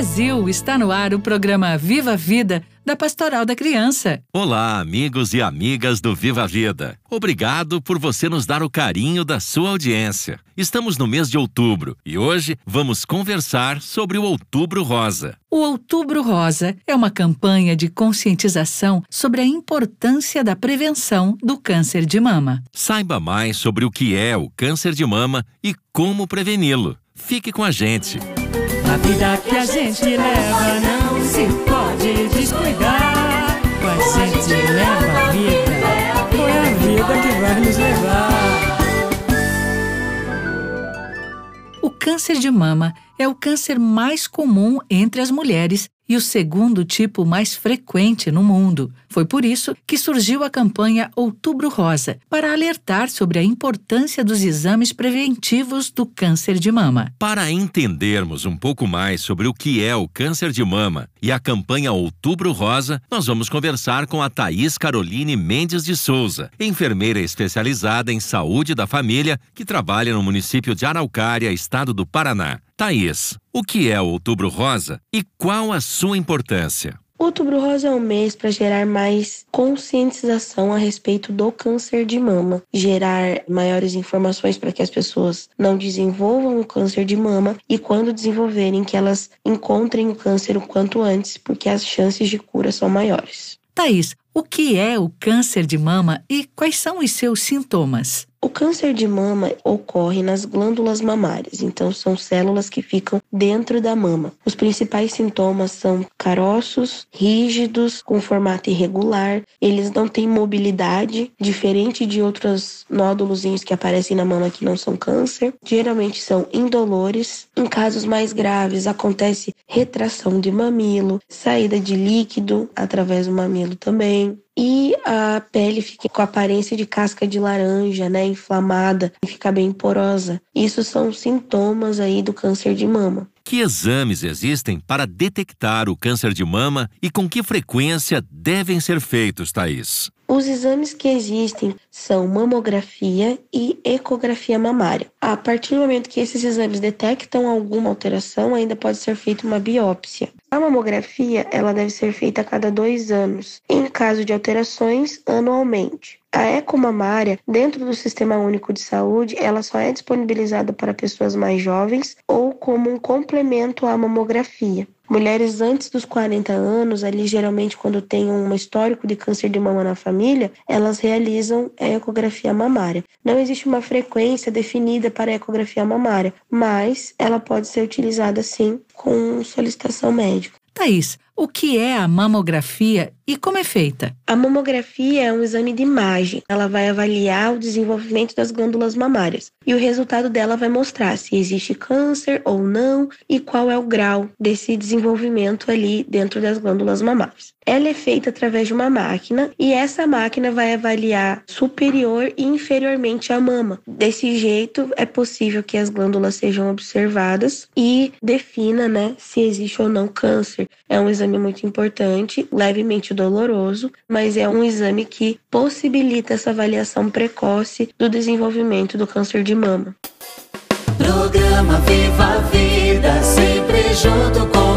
Brasil, está no ar o programa Viva a Vida da Pastoral da Criança. Olá, amigos e amigas do Viva a Vida. Obrigado por você nos dar o carinho da sua audiência. Estamos no mês de outubro e hoje vamos conversar sobre o Outubro Rosa. O Outubro Rosa é uma campanha de conscientização sobre a importância da prevenção do câncer de mama. Saiba mais sobre o que é o câncer de mama e como preveni-lo. Fique com a gente. A vida que a gente leva não se pode descuidar. Mas a gente leva a vida, é a vida que vai nos levar? O câncer de mama é o câncer mais comum entre as mulheres e o segundo tipo mais frequente no mundo. Foi por isso que surgiu a campanha Outubro Rosa, para alertar sobre a importância dos exames preventivos do câncer de mama. Para entendermos um pouco mais sobre o que é o câncer de mama e a campanha Outubro Rosa, nós vamos conversar com a Thaís Caroline Mendes de Souza, enfermeira especializada em saúde da família que trabalha no município de Araucária, estado do Paraná. Thaís, o que é o Outubro Rosa e qual a sua importância? Outubro Rosa é um mês para gerar mais conscientização a respeito do câncer de mama, gerar maiores informações para que as pessoas não desenvolvam o câncer de mama e quando desenvolverem que elas encontrem o câncer o quanto antes, porque as chances de cura são maiores. Thaís, o que é o câncer de mama e quais são os seus sintomas? O câncer de mama ocorre nas glândulas mamárias, então são células que ficam dentro da mama. Os principais sintomas são caroços, rígidos, com formato irregular, eles não têm mobilidade, diferente de outros nódulos que aparecem na mama que não são câncer. Geralmente são indolores. Em casos mais graves, acontece retração de mamilo, saída de líquido através do mamilo também e a pele fica com aparência de casca de laranja, né, inflamada, e fica bem porosa. Isso são sintomas aí do câncer de mama. Que exames existem para detectar o câncer de mama e com que frequência devem ser feitos, Thaís? Os exames que existem são mamografia e ecografia mamária. A partir do momento que esses exames detectam alguma alteração, ainda pode ser feita uma biópsia. A mamografia ela deve ser feita a cada dois anos, em caso de alterações, anualmente. A ecomamária, dentro do Sistema Único de Saúde, ela só é disponibilizada para pessoas mais jovens ou como um complemento à mamografia. Mulheres antes dos 40 anos, ali geralmente quando tem um histórico de câncer de mama na família, elas realizam a ecografia mamária. Não existe uma frequência definida para a ecografia mamária, mas ela pode ser utilizada sim com solicitação médica. Thaís, o que é a mamografia e como é feita? A mamografia é um exame de imagem. Ela vai avaliar o desenvolvimento das glândulas mamárias e o resultado dela vai mostrar se existe câncer ou não e qual é o grau desse desenvolvimento ali dentro das glândulas mamárias. Ela é feita através de uma máquina e essa máquina vai avaliar superior e inferiormente a mama. Desse jeito, é possível que as glândulas sejam observadas e defina, né, se existe ou não câncer. É um exame muito importante, levemente doloroso, mas é um exame que possibilita essa avaliação precoce do desenvolvimento do câncer de mama. Programa Viva a Vida, sempre junto com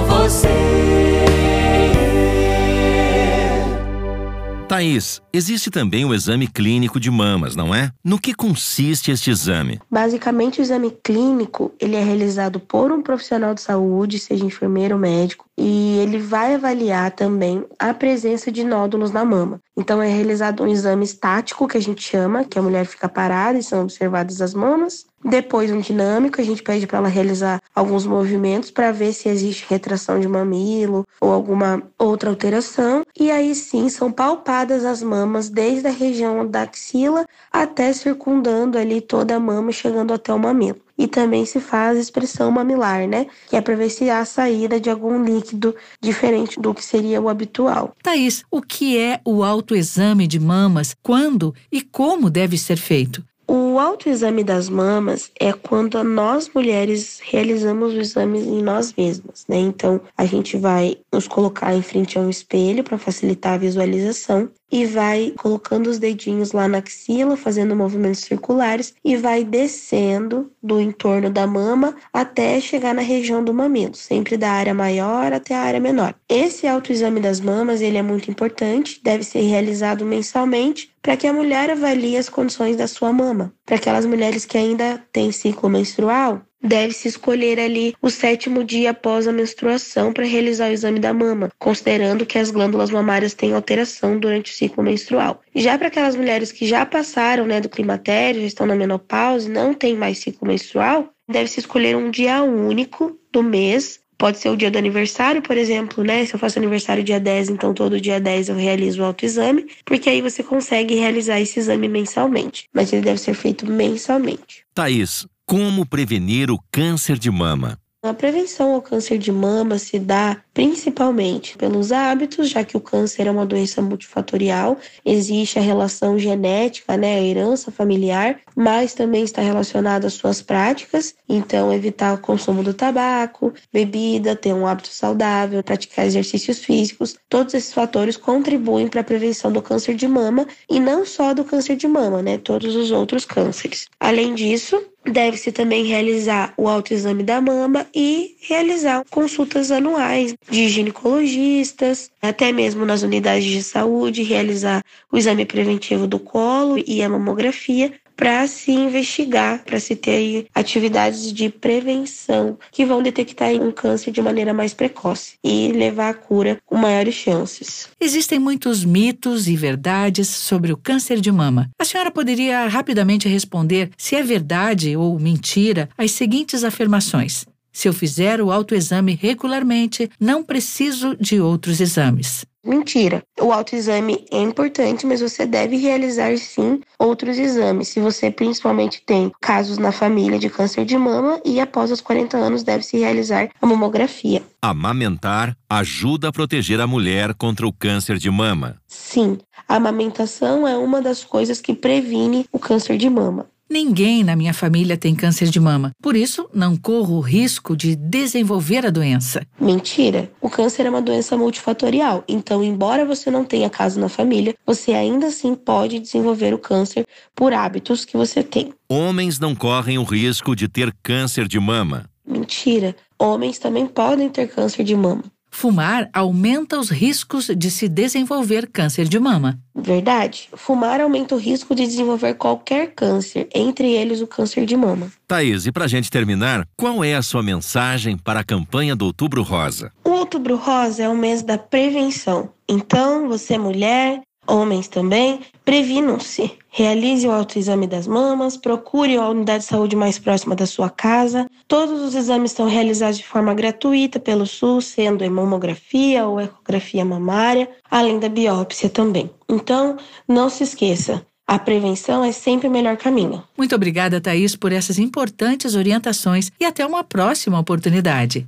Thaís, existe também o exame clínico de mamas, não é? No que consiste este exame? Basicamente, o exame clínico ele é realizado por um profissional de saúde, seja enfermeiro ou médico, e ele vai avaliar também a presença de nódulos na mama. Então, é realizado um exame estático, que a gente chama, que a mulher fica parada e são observadas as mamas. Depois, um dinâmico, a gente pede para ela realizar alguns movimentos para ver se existe retração de mamilo ou alguma outra alteração. E aí sim, são palpadas as mamas desde a região da axila até circundando ali toda a mama, chegando até o mamilo e também se faz expressão mamilar, né? Que é para ver se há saída de algum líquido diferente do que seria o habitual. Thaís, o que é o autoexame de mamas? Quando e como deve ser feito? O autoexame das mamas é quando nós mulheres realizamos o exame em nós mesmas, né? Então, a gente vai nos colocar em frente a um espelho para facilitar a visualização e vai colocando os dedinhos lá na axila, fazendo movimentos circulares e vai descendo do entorno da mama até chegar na região do mamilo, sempre da área maior até a área menor. Esse autoexame das mamas, ele é muito importante, deve ser realizado mensalmente para que a mulher avalie as condições da sua mama. Para aquelas mulheres que ainda têm ciclo menstrual, deve-se escolher ali o sétimo dia após a menstruação para realizar o exame da mama, considerando que as glândulas mamárias têm alteração durante o ciclo menstrual. Já para aquelas mulheres que já passaram né, do climatério, já estão na menopausa, não têm mais ciclo menstrual, deve-se escolher um dia único do mês Pode ser o dia do aniversário, por exemplo, né? Se eu faço aniversário dia 10, então todo dia 10 eu realizo o autoexame, porque aí você consegue realizar esse exame mensalmente. Mas ele deve ser feito mensalmente. Thaís, como prevenir o câncer de mama? A prevenção ao câncer de mama se dá principalmente pelos hábitos, já que o câncer é uma doença multifatorial, existe a relação genética, né, a herança familiar, mas também está relacionada às suas práticas, então evitar o consumo do tabaco, bebida, ter um hábito saudável, praticar exercícios físicos, todos esses fatores contribuem para a prevenção do câncer de mama e não só do câncer de mama, né, todos os outros cânceres. Além disso, Deve-se também realizar o autoexame da mama e realizar consultas anuais de ginecologistas, até mesmo nas unidades de saúde, realizar o exame preventivo do colo e a mamografia para se investigar, para se ter atividades de prevenção que vão detectar um câncer de maneira mais precoce e levar à cura com maiores chances. Existem muitos mitos e verdades sobre o câncer de mama. A senhora poderia rapidamente responder se é verdade ou mentira as seguintes afirmações. Se eu fizer o autoexame regularmente, não preciso de outros exames. Mentira. O autoexame é importante, mas você deve realizar sim outros exames. Se você principalmente tem casos na família de câncer de mama e após os 40 anos deve-se realizar a mamografia. Amamentar ajuda a proteger a mulher contra o câncer de mama. Sim, a amamentação é uma das coisas que previne o câncer de mama. Ninguém na minha família tem câncer de mama, por isso não corro o risco de desenvolver a doença. Mentira! O câncer é uma doença multifatorial, então, embora você não tenha caso na família, você ainda assim pode desenvolver o câncer por hábitos que você tem. Homens não correm o risco de ter câncer de mama. Mentira! Homens também podem ter câncer de mama. Fumar aumenta os riscos de se desenvolver câncer de mama. Verdade. Fumar aumenta o risco de desenvolver qualquer câncer, entre eles o câncer de mama. Thaís, e para a gente terminar, qual é a sua mensagem para a campanha do Outubro Rosa? O Outubro Rosa é o mês da prevenção. Então, você mulher, Homens também, previnam-se. Realize o autoexame das mamas, procure a unidade de saúde mais próxima da sua casa. Todos os exames são realizados de forma gratuita pelo SUS, sendo mamografia ou ecografia mamária, além da biópsia também. Então, não se esqueça, a prevenção é sempre o melhor caminho. Muito obrigada, Thaís, por essas importantes orientações e até uma próxima oportunidade.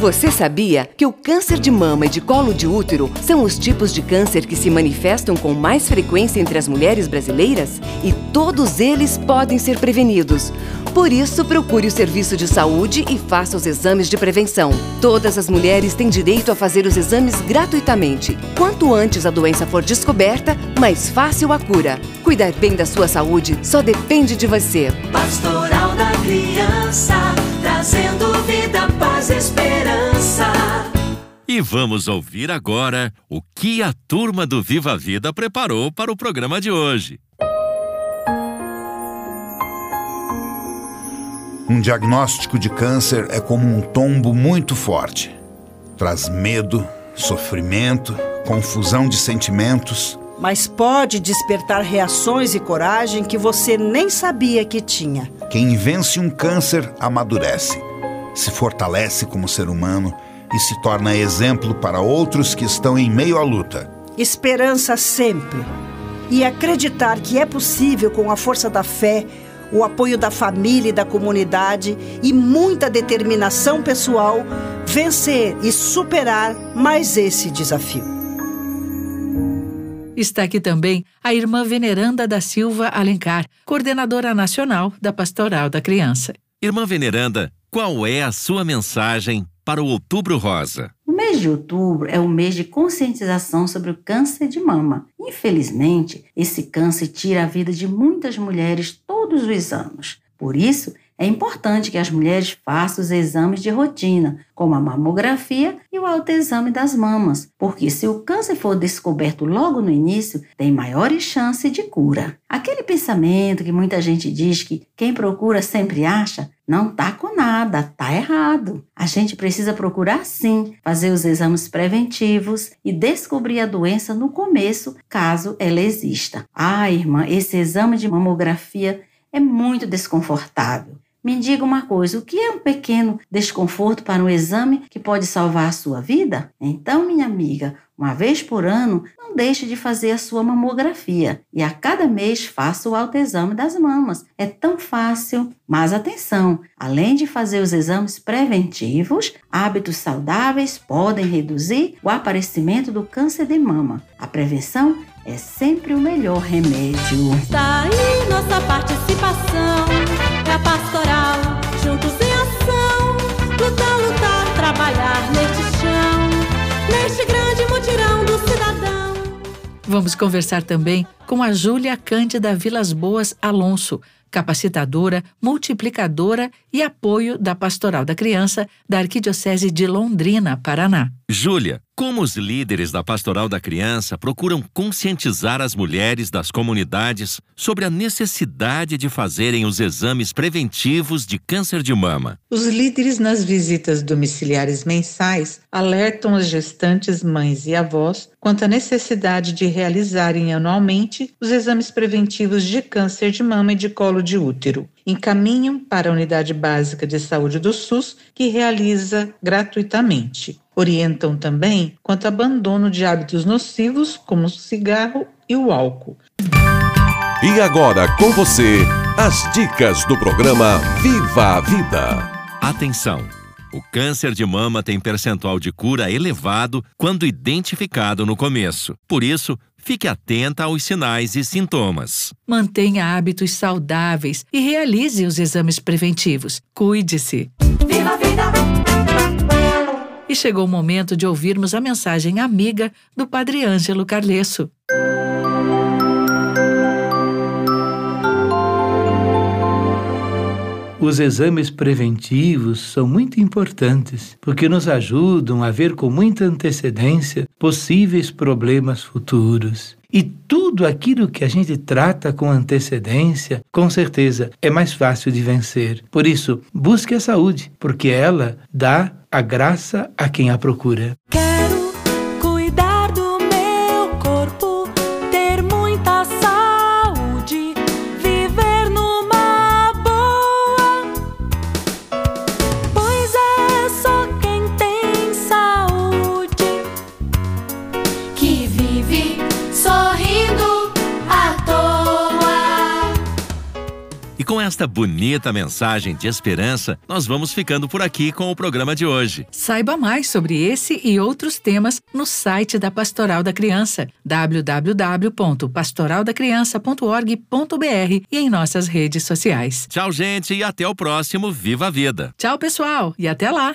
Você sabia que o câncer de mama e de colo de útero são os tipos de câncer que se manifestam com mais frequência entre as mulheres brasileiras? E todos eles podem ser prevenidos. Por isso, procure o serviço de saúde e faça os exames de prevenção. Todas as mulheres têm direito a fazer os exames gratuitamente. Quanto antes a doença for descoberta, mais fácil a cura. Cuidar bem da sua saúde só depende de você. Pastoral da Criança, trazendo vida, paz e esperança. E vamos ouvir agora o que a turma do Viva a Vida preparou para o programa de hoje. Um diagnóstico de câncer é como um tombo muito forte. Traz medo, sofrimento, confusão de sentimentos. Mas pode despertar reações e coragem que você nem sabia que tinha. Quem vence um câncer amadurece, se fortalece como ser humano e se torna exemplo para outros que estão em meio à luta. Esperança sempre. E acreditar que é possível com a força da fé, o apoio da família e da comunidade e muita determinação pessoal vencer e superar mais esse desafio. Está aqui também a irmã Veneranda da Silva Alencar, coordenadora nacional da Pastoral da Criança. Irmã Veneranda, qual é a sua mensagem para o Outubro Rosa? O mês de outubro é o mês de conscientização sobre o câncer de mama. Infelizmente, esse câncer tira a vida de muitas mulheres todos os anos. Por isso, é importante que as mulheres façam os exames de rotina, como a mamografia e o autoexame das mamas, porque se o câncer for descoberto logo no início, tem maiores chances de cura. Aquele pensamento que muita gente diz que quem procura sempre acha, não tá com nada, tá errado. A gente precisa procurar sim, fazer os exames preventivos e descobrir a doença no começo, caso ela exista. Ah, irmã, esse exame de mamografia é muito desconfortável. Me diga uma coisa: o que é um pequeno desconforto para um exame que pode salvar a sua vida? Então, minha amiga, uma vez por ano, não deixe de fazer a sua mamografia e a cada mês faça o autoexame das mamas. É tão fácil. Mas atenção: além de fazer os exames preventivos, hábitos saudáveis podem reduzir o aparecimento do câncer de mama. A prevenção é sempre o melhor remédio. Está aí nossa participação, pastoral, juntos em ação, lutar, lutar, trabalhar neste chão, neste grande mutirão do cidadão. Vamos conversar também com a Júlia Cândida Vilas Boas Alonso, capacitadora, multiplicadora e apoio da Pastoral da Criança da Arquidiocese de Londrina, Paraná. Júlia, como os líderes da Pastoral da Criança procuram conscientizar as mulheres das comunidades sobre a necessidade de fazerem os exames preventivos de câncer de mama? Os líderes nas visitas domiciliares mensais alertam as gestantes, mães e avós quanto à necessidade de realizarem anualmente os exames preventivos de câncer de mama e de colo de útero. Encaminham para a Unidade Básica de Saúde do SUS, que realiza gratuitamente. Orientam também quanto ao abandono de hábitos nocivos, como o cigarro e o álcool. E agora com você, as dicas do programa Viva a Vida. Atenção! O câncer de mama tem percentual de cura elevado quando identificado no começo. Por isso, fique atenta aos sinais e sintomas. Mantenha hábitos saudáveis e realize os exames preventivos. Cuide-se. Viva a vida! E chegou o momento de ouvirmos a mensagem amiga do Padre Ângelo Carlesso. Os exames preventivos são muito importantes porque nos ajudam a ver com muita antecedência possíveis problemas futuros. E tudo aquilo que a gente trata com antecedência, com certeza, é mais fácil de vencer. Por isso, busque a saúde, porque ela dá a graça a quem a procura. Quero esta bonita mensagem de esperança, nós vamos ficando por aqui com o programa de hoje. Saiba mais sobre esse e outros temas no site da Pastoral da Criança, www.pastoraldacriança.org.br e em nossas redes sociais. Tchau, gente, e até o próximo Viva a Vida. Tchau, pessoal, e até lá!